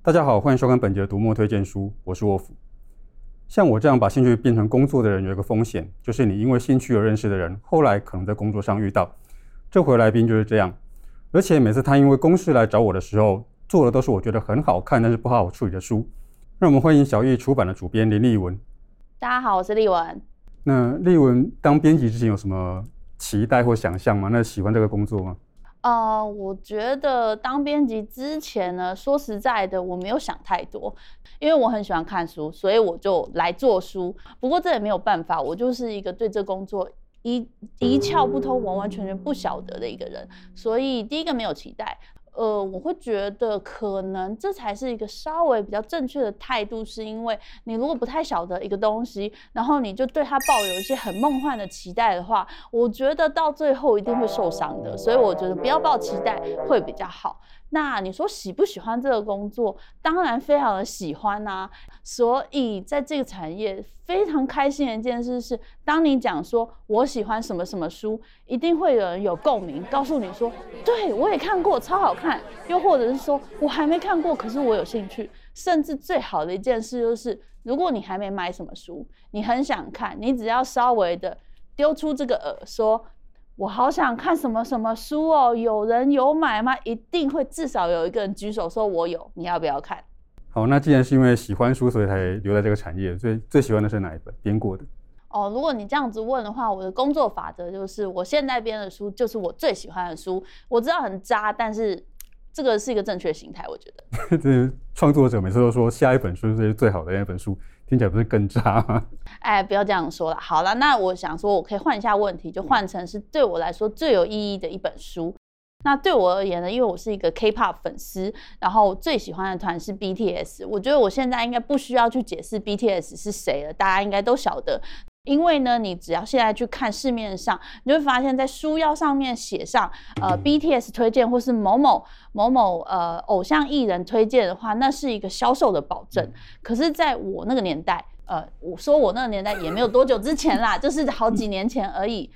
大家好，欢迎收看本节的读墨推荐书，我是沃夫。像我这样把兴趣变成工作的人，有一个风险，就是你因为兴趣而认识的人，后来可能在工作上遇到。这回来宾就是这样，而且每次他因为公事来找我的时候，做的都是我觉得很好看但是不好好处理的书。让我们欢迎小易出版的主编林立文。大家好，我是立文。那立文当编辑之前有什么期待或想象吗？那喜欢这个工作吗？啊，我觉得当编辑之前呢，说实在的，我没有想太多，因为我很喜欢看书，所以我就来做书。不过这也没有办法，我就是一个对这工作一一窍不通、完完全全不晓得的一个人，所以第一个没有期待。呃，我会觉得可能这才是一个稍微比较正确的态度，是因为你如果不太晓得一个东西，然后你就对它抱有一些很梦幻的期待的话，我觉得到最后一定会受伤的。所以我觉得不要抱期待会比较好。那你说喜不喜欢这个工作？当然非常的喜欢呐、所以在这个产业非常开心的一件事是，当你讲说我喜欢什么什么书，一定会有人有共鸣，告诉你说，对我也看过，超好看。又或者是说我还没看过，可是我有兴趣。甚至最好的一件事就是，如果你还没买什么书，你很想看，你只要稍微的丢出这个耳说。我好想看什么什么书哦，有人有买吗？一定会至少有一个人举手说我有，你要不要看？好，那既然是因为喜欢书，所以才留在这个产业，最最喜欢的是哪一本编过的？哦，如果你这样子问的话，我的工作法则就是，我现在编的书就是我最喜欢的书。我知道很渣，但是这个是一个正确心态，我觉得。这创作者每次都说下一本书是最好的那本书。听起来不是更渣吗？哎，不要这样说了。好了，那我想说，我可以换一下问题，就换成是对我来说最有意义的一本书。那对我而言呢，因为我是一个 K-pop 粉丝，然后最喜欢的团是 BTS。我觉得我现在应该不需要去解释 BTS 是谁了，大家应该都晓得。因为呢，你只要现在去看市面上，你就会发现在书腰上面写上呃 BTS 推荐或是某某某某呃偶像艺人推荐的话，那是一个销售的保证。可是在我那个年代，呃，我说我那个年代也没有多久之前啦，就是好几年前而已。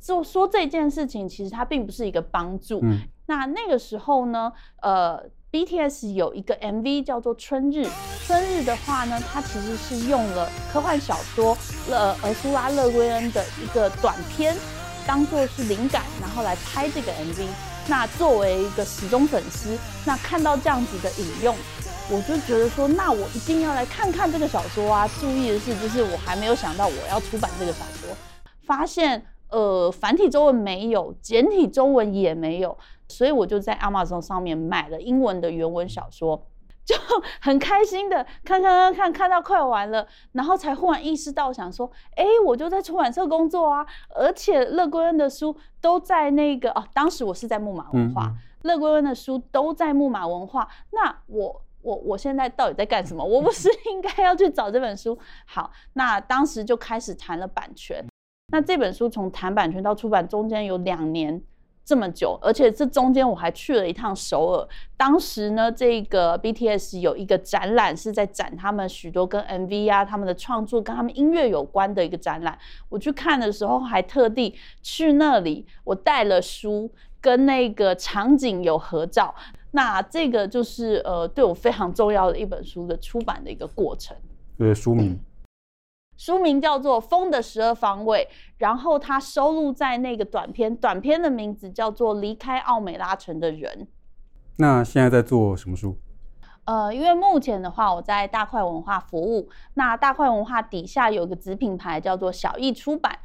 就说这件事情，其实它并不是一个帮助。那那个时候呢，呃。BTS 有一个 MV 叫做《春日》，春日的话呢，它其实是用了科幻小说呃，尔苏拉·勒圭恩的一个短片当做是灵感，然后来拍这个 MV。那作为一个死忠粉丝，那看到这样子的引用，我就觉得说，那我一定要来看看这个小说啊！注意的是，就是我还没有想到我要出版这个小说，发现呃繁体中文没有，简体中文也没有。所以我就在 Amazon 上面买了英文的原文小说，就 很开心的看看看看看到快完了，然后才忽然意识到想说，哎，我就在出版社工作啊，而且乐归恩的书都在那个哦，当时我是在木马文化，乐归恩的书都在木马文化，那我我我现在到底在干什么？我不是 应该要去找这本书？好，那当时就开始谈了版权，那这本书从谈版权到出版中间有两年。这么久，而且这中间我还去了一趟首尔。当时呢，这个 BTS 有一个展览，是在展他们许多跟 MV 啊、他们的创作跟他们音乐有关的一个展览。我去看的时候，还特地去那里，我带了书，跟那个场景有合照。那这个就是呃，对我非常重要的一本书的出版的一个过程。对，书名。书名叫做《风的十二方位》，然后它收录在那个短片，短片的名字叫做《离开奥美拉城的人》。那现在在做什么书？呃，因为目前的话，我在大块文化服务。那大块文化底下有一个子品牌叫做小易出版。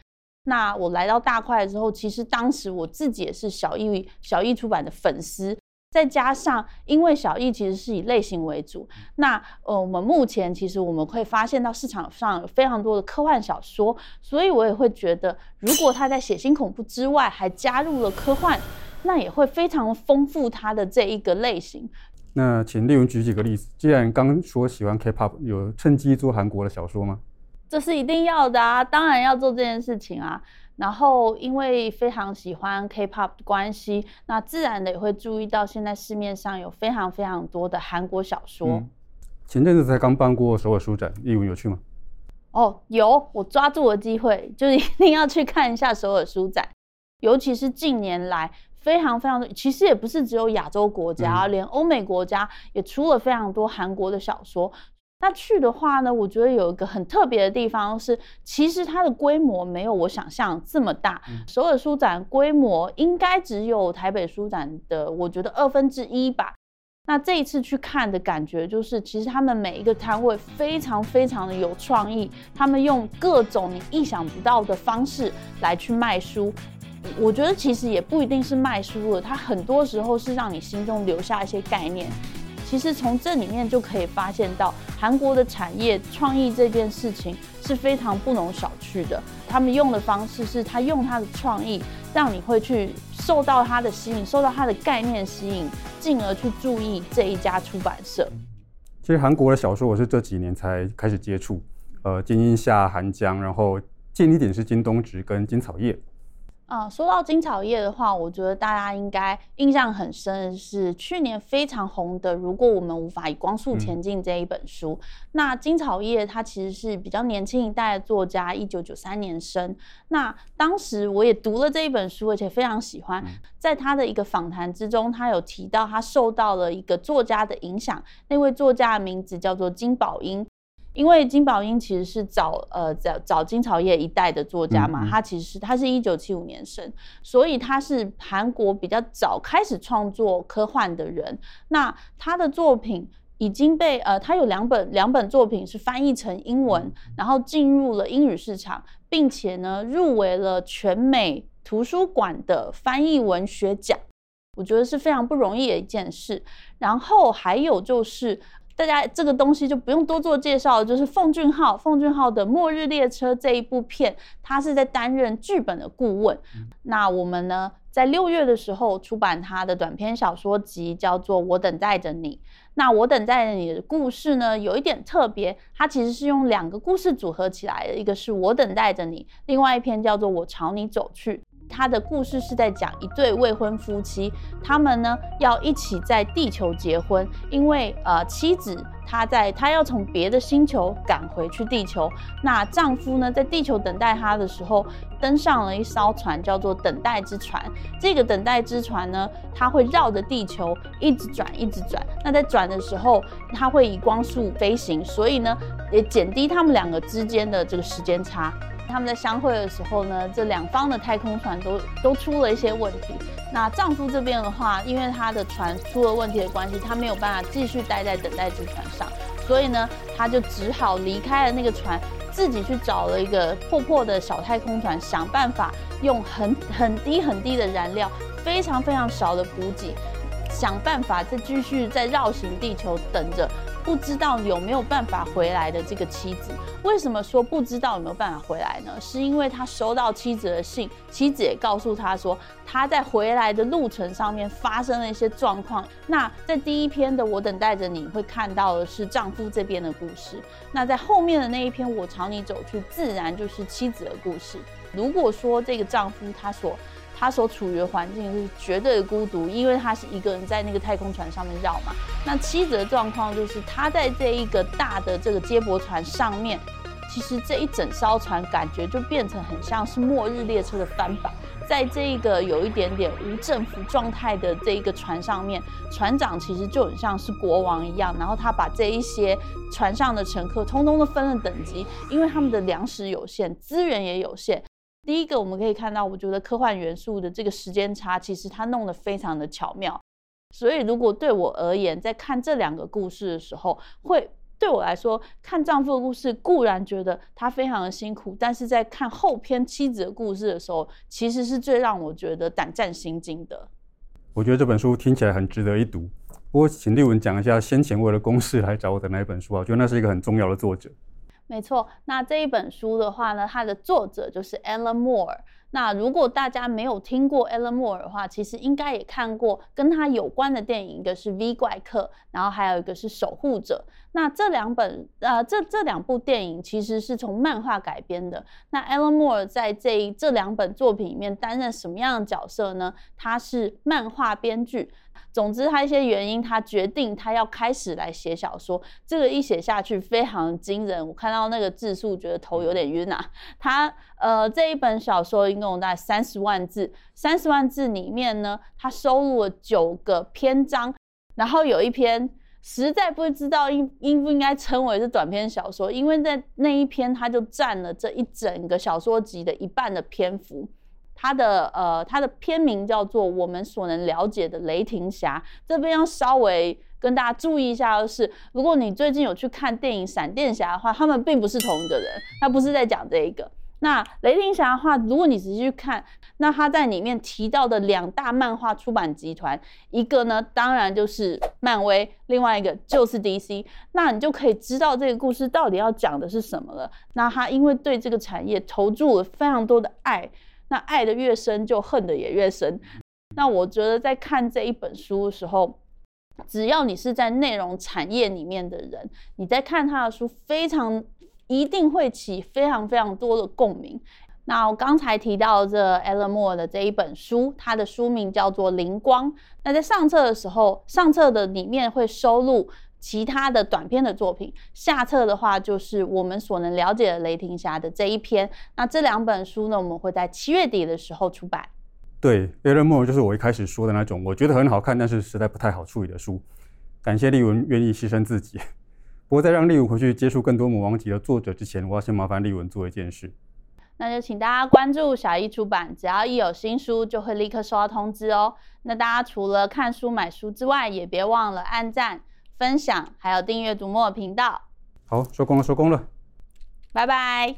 那我来到大块之后，其实当时我自己也是小易小易出版的粉丝。再加上，因为小易其实是以类型为主，那呃，我们目前其实我们会发现到市场上有非常多的科幻小说，所以我也会觉得，如果他在血腥恐怖之外还加入了科幻，那也会非常丰富他的这一个类型。那请俐文举几个例子。既然刚说喜欢 K-pop，有趁机做韩国的小说吗？这是一定要的啊，当然要做这件事情啊。然后，因为非常喜欢 K-pop 的关系，那自然的也会注意到现在市面上有非常非常多的韩国小说。嗯、前阵子才刚办过首尔书展，俐文有去吗？哦，有，我抓住了机会，就是一定要去看一下首尔书展。尤其是近年来非常非常的，其实也不是只有亚洲国家，嗯、连欧美国家也出了非常多韩国的小说。那去的话呢，我觉得有一个很特别的地方是，其实它的规模没有我想象这么大。嗯、首尔书展规模应该只有台北书展的，我觉得二分之一吧。那这一次去看的感觉就是，其实他们每一个摊位非常非常的有创意，他们用各种你意想不到的方式来去卖书。我觉得其实也不一定是卖书了，它很多时候是让你心中留下一些概念。其实从这里面就可以发现到，韩国的产业创意这件事情是非常不容小觑的。他们用的方式是，他用他的创意，让你会去受到他的吸引，受到他的概念吸引，进而去注意这一家出版社。其实韩国的小说我是这几年才开始接触，呃，金英夏、韩江，然后近一点是金东植跟金草叶。啊，说到金草叶的话，我觉得大家应该印象很深的是去年非常红的《如果我们无法以光速前进》这一本书。嗯、那金草叶他其实是比较年轻一代的作家，一九九三年生。那当时我也读了这一本书，而且非常喜欢。嗯、在他的一个访谈之中，他有提到他受到了一个作家的影响，那位作家的名字叫做金宝英。因为金宝英其实是早呃早早金草叶一代的作家嘛，嗯嗯，他其实是他是一九七五年生，所以他是韩国比较早开始创作科幻的人。那他的作品已经被呃，他有两本两本作品是翻译成英文，然后进入了英语市场，并且呢入围了全美图书馆的翻译文学奖，我觉得是非常不容易的一件事。然后还有就是。大家这个东西就不用多做介绍了，就是奉俊昊，奉俊昊的《末日列车》这一部片，他是在担任剧本的顾问。嗯、那我们呢，在六月的时候出版他的短篇小说集，叫做《我等待着你》。那《我等待着你》的故事呢，有一点特别，它其实是用两个故事组合起来的，一个是我等待着你，另外一篇叫做我朝你走去。他的故事是在讲一对未婚夫妻，他们呢要一起在地球结婚，因为呃妻子她在她要从别的星球赶回去地球，那丈夫呢在地球等待她的时候，登上了一艘船，叫做等待之船。这个等待之船呢，它会绕着地球一直转，一直转。那在转的时候，它会以光速飞行，所以呢也减低他们两个之间的这个时间差。他们在相会的时候呢，这两方的太空船都都出了一些问题。那丈夫这边的话，因为他的船出了问题的关系，他没有办法继续待在等待之船上，所以呢，他就只好离开了那个船，自己去找了一个破破的小太空船，想办法用很很低很低的燃料，非常非常少的补给，想办法再继续再绕行地球，等着。不知道有没有办法回来的这个妻子，为什么说不知道有没有办法回来呢？是因为他收到妻子的信，妻子也告诉他说，他在回来的路程上面发生了一些状况。那在第一篇的《我等待着你》会看到的是丈夫这边的故事，那在后面的那一篇《我朝你走去》自然就是妻子的故事。如果说这个丈夫他所他所处于的环境是绝对的孤独，因为他是一个人在那个太空船上面绕嘛。那妻子的状况就是，他在这一个大的这个接驳船上面，其实这一整艘船感觉就变成很像是末日列车的翻版。在这一个有一点点无政府状态的这一个船上面，船长其实就很像是国王一样，然后他把这一些船上的乘客通通都分了等级，因为他们的粮食有限，资源也有限。第一个我们可以看到，我觉得科幻元素的这个时间差，其实它弄得非常的巧妙。所以如果对我而言，在看这两个故事的时候，会对我来说，看丈夫的故事固然觉得他非常的辛苦，但是在看后篇妻子的故事的时候，其实是最让我觉得胆战心惊的。我觉得这本书听起来很值得一读。不过，请俐文讲一下先前为了公事来找我的那一本书啊，我觉得那是一个很重要的作者。没错，那这一本书的话呢，它的作者就是 Alan Moore。那如果大家没有听过 Alan Moore 的话，其实应该也看过跟他有关的电影，一个是《V 怪客》，然后还有一个是《守护者》。那这两本呃，这这两部电影其实是从漫画改编的。那 Alan Moore 在这这两本作品里面担任什么样的角色呢？他是漫画编剧。总之，他一些原因，他决定他要开始来写小说。这个一写下去非常惊人，我看到那个字数，觉得头有点晕啊。他呃这一本小说一共大概三十万字，三十万字里面呢，他收录了九个篇章，然后有一篇实在不知道应应不应该称为是短篇小说，因为在那一篇他就占了这一整个小说集的一半的篇幅。它的呃，它的片名叫做《我们所能了解的雷霆侠》。这边要稍微跟大家注意一下的是，如果你最近有去看电影《闪电侠》的话，他们并不是同一个人，他不是在讲这一个。那雷霆侠的话，如果你仔细去看，那他在里面提到的两大漫画出版集团，一个呢，当然就是漫威，另外一个就是 DC。那你就可以知道这个故事到底要讲的是什么了。那他因为对这个产业投注了非常多的爱。那爱得越深，就恨得也越深。那我觉得在看这一本书的时候，只要你是在内容产业里面的人，你在看他的书，非常一定会起非常非常多的共鸣。那我刚才提到这 Alan Moore 的这一本书，它的书名叫做《灵光》。那在上册的时候，上册的里面会收录。其他的短篇的作品，下册的话就是我们所能了解的雷霆侠的这一篇。那这两本书呢，我们会在七月底的时候出版。对，Alan Moore 就是我一开始说的那种，我觉得很好看，但是实在不太好处理的书。感谢丽文愿意牺牲自己。不过在让丽文回去接触更多《魔王级》的作者之前，我要先麻烦丽文做一件事。那就请大家关注小一出版，只要一有新书，就会立刻收到通知哦。那大家除了看书买书之外，也别忘了按赞。分享，还有订阅读墨频道。好，收工了，收工了，拜拜。